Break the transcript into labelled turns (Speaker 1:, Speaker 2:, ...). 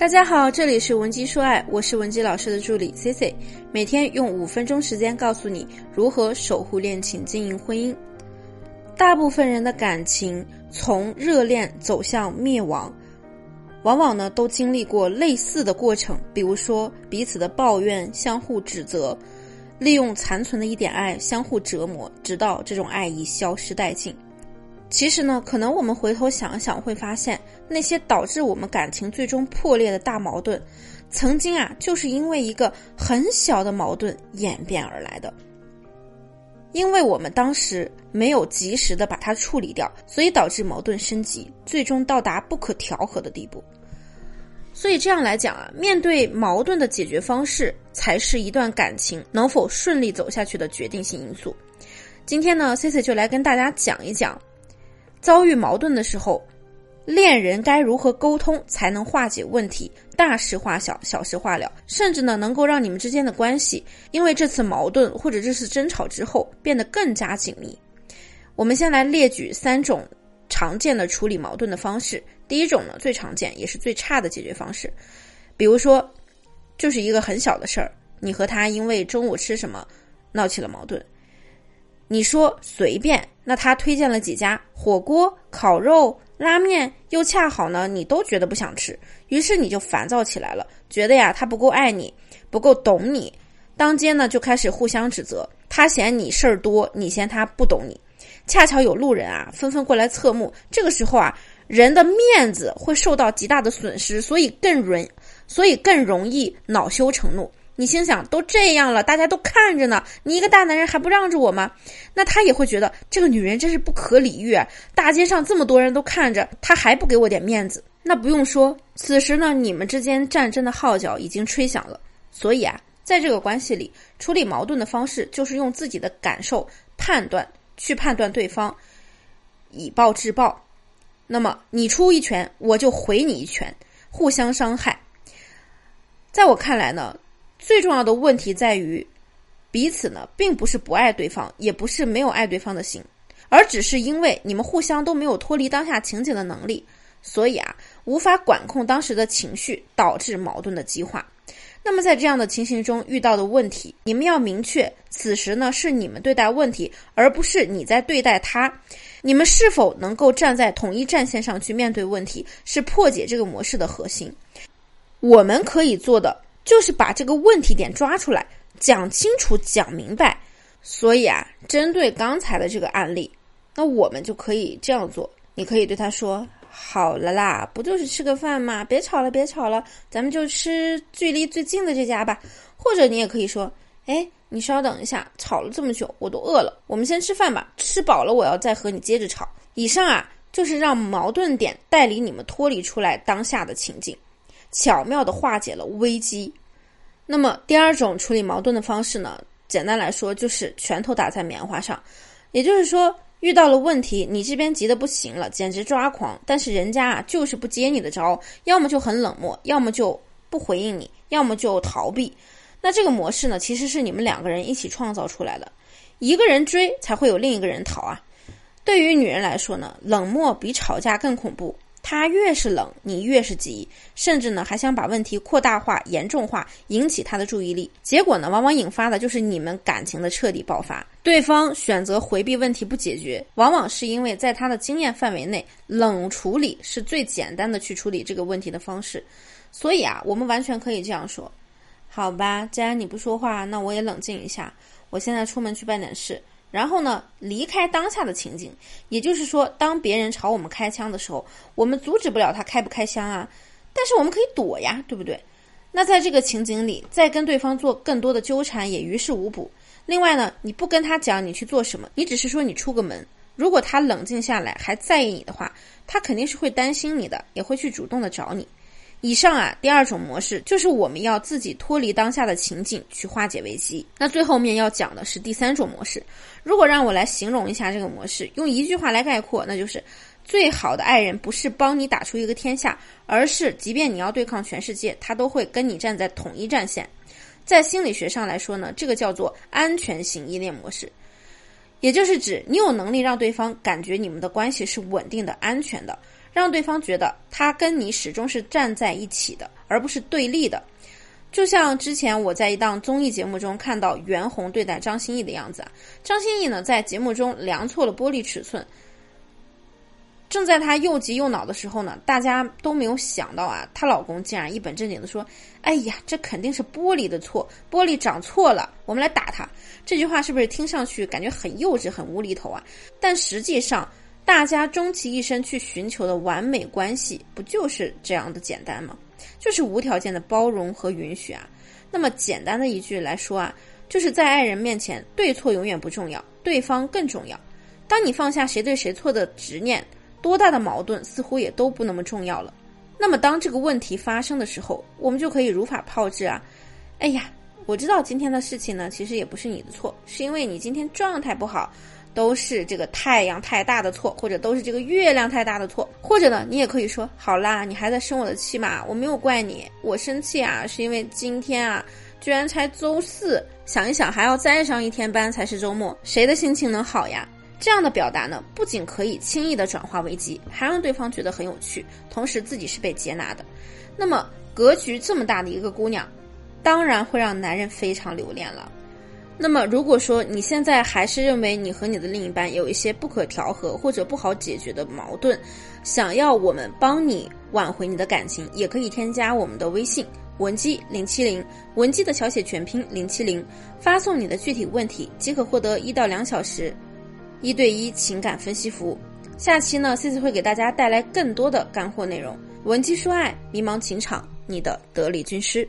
Speaker 1: 大家好，这里是文姬说爱，我是文姬老师的助理 C C，每天用五分钟时间告诉你如何守护恋情、经营婚姻。大部分人的感情从热恋走向灭亡，往往呢都经历过类似的过程，比如说彼此的抱怨、相互指责，利用残存的一点爱相互折磨，直到这种爱意消失殆尽。其实呢，可能我们回头想想，会发现那些导致我们感情最终破裂的大矛盾，曾经啊，就是因为一个很小的矛盾演变而来的。因为我们当时没有及时的把它处理掉，所以导致矛盾升级，最终到达不可调和的地步。所以这样来讲啊，面对矛盾的解决方式，才是一段感情能否顺利走下去的决定性因素。今天呢，C C 就来跟大家讲一讲。遭遇矛盾的时候，恋人该如何沟通才能化解问题？大事化小，小事化了，甚至呢能够让你们之间的关系因为这次矛盾或者这次争吵之后变得更加紧密。我们先来列举三种常见的处理矛盾的方式。第一种呢最常见也是最差的解决方式，比如说就是一个很小的事儿，你和他因为中午吃什么闹起了矛盾。你说随便，那他推荐了几家火锅、烤肉、拉面，又恰好呢，你都觉得不想吃，于是你就烦躁起来了，觉得呀他不够爱你，不够懂你，当街呢就开始互相指责，他嫌你事儿多，你嫌他不懂你，恰巧有路人啊纷纷过来侧目，这个时候啊人的面子会受到极大的损失，所以更容，所以更容易恼羞成怒。你心想都这样了，大家都看着呢，你一个大男人还不让着我吗？那他也会觉得这个女人真是不可理喻。大街上这么多人都看着，他还不给我点面子？那不用说，此时呢，你们之间战争的号角已经吹响了。所以啊，在这个关系里，处理矛盾的方式就是用自己的感受判断去判断对方，以暴制暴。那么你出一拳，我就回你一拳，互相伤害。在我看来呢。最重要的问题在于，彼此呢并不是不爱对方，也不是没有爱对方的心，而只是因为你们互相都没有脱离当下情景的能力，所以啊无法管控当时的情绪，导致矛盾的激化。那么在这样的情形中遇到的问题，你们要明确，此时呢是你们对待问题，而不是你在对待他。你们是否能够站在统一战线上去面对问题，是破解这个模式的核心。我们可以做的。就是把这个问题点抓出来，讲清楚、讲明白。所以啊，针对刚才的这个案例，那我们就可以这样做：你可以对他说：“好了啦，不就是吃个饭嘛，别吵了，别吵了，咱们就吃距离最近的这家吧。”或者你也可以说：“哎，你稍等一下，吵了这么久，我都饿了，我们先吃饭吧，吃饱了我要再和你接着吵。”以上啊，就是让矛盾点带领你们脱离出来当下的情景。巧妙的化解了危机。那么第二种处理矛盾的方式呢？简单来说就是拳头打在棉花上。也就是说，遇到了问题，你这边急得不行了，简直抓狂，但是人家啊就是不接你的招，要么就很冷漠，要么就不回应你，要么就逃避。那这个模式呢，其实是你们两个人一起创造出来的。一个人追才会有另一个人逃啊。对于女人来说呢，冷漠比吵架更恐怖。他越是冷，你越是急，甚至呢还想把问题扩大化、严重化，引起他的注意力。结果呢，往往引发的就是你们感情的彻底爆发。对方选择回避问题不解决，往往是因为在他的经验范围内，冷处理是最简单的去处理这个问题的方式。所以啊，我们完全可以这样说：好吧，既然你不说话，那我也冷静一下。我现在出门去办点事。然后呢，离开当下的情景，也就是说，当别人朝我们开枪的时候，我们阻止不了他开不开枪啊，但是我们可以躲呀，对不对？那在这个情景里，再跟对方做更多的纠缠也于事无补。另外呢，你不跟他讲你去做什么，你只是说你出个门，如果他冷静下来还在意你的话，他肯定是会担心你的，也会去主动的找你。以上啊，第二种模式就是我们要自己脱离当下的情景去化解危机。那最后面要讲的是第三种模式。如果让我来形容一下这个模式，用一句话来概括，那就是：最好的爱人不是帮你打出一个天下，而是即便你要对抗全世界，他都会跟你站在统一战线。在心理学上来说呢，这个叫做安全型依恋模式，也就是指你有能力让对方感觉你们的关系是稳定的、安全的。让对方觉得他跟你始终是站在一起的，而不是对立的。就像之前我在一档综艺节目中看到袁弘对待张歆艺的样子啊，张歆艺呢在节目中量错了玻璃尺寸。正在她又急又恼的时候呢，大家都没有想到啊，她老公竟然一本正经的说：“哎呀，这肯定是玻璃的错，玻璃长错了，我们来打他。”这句话是不是听上去感觉很幼稚、很无厘头啊？但实际上，大家终其一生去寻求的完美关系，不就是这样的简单吗？就是无条件的包容和允许啊。那么简单的一句来说啊，就是在爱人面前，对错永远不重要，对方更重要。当你放下谁对谁错的执念。多大的矛盾似乎也都不那么重要了。那么当这个问题发生的时候，我们就可以如法炮制啊！哎呀，我知道今天的事情呢，其实也不是你的错，是因为你今天状态不好，都是这个太阳太大的错，或者都是这个月亮太大的错，或者呢，你也可以说好啦，你还在生我的气嘛？我没有怪你，我生气啊，是因为今天啊，居然才周四，想一想还要再上一天班才是周末，谁的心情能好呀？这样的表达呢，不仅可以轻易的转化危机，还让对方觉得很有趣，同时自己是被接纳的。那么格局这么大的一个姑娘，当然会让男人非常留恋了。那么如果说你现在还是认为你和你的另一半有一些不可调和或者不好解决的矛盾，想要我们帮你挽回你的感情，也可以添加我们的微信文姬零七零，文姬的小写全拼零七零，发送你的具体问题即可获得一到两小时。一对一情感分析服务，下期呢，C C 会给大家带来更多的干货内容。文姬说爱，迷茫情场，你的得力军师。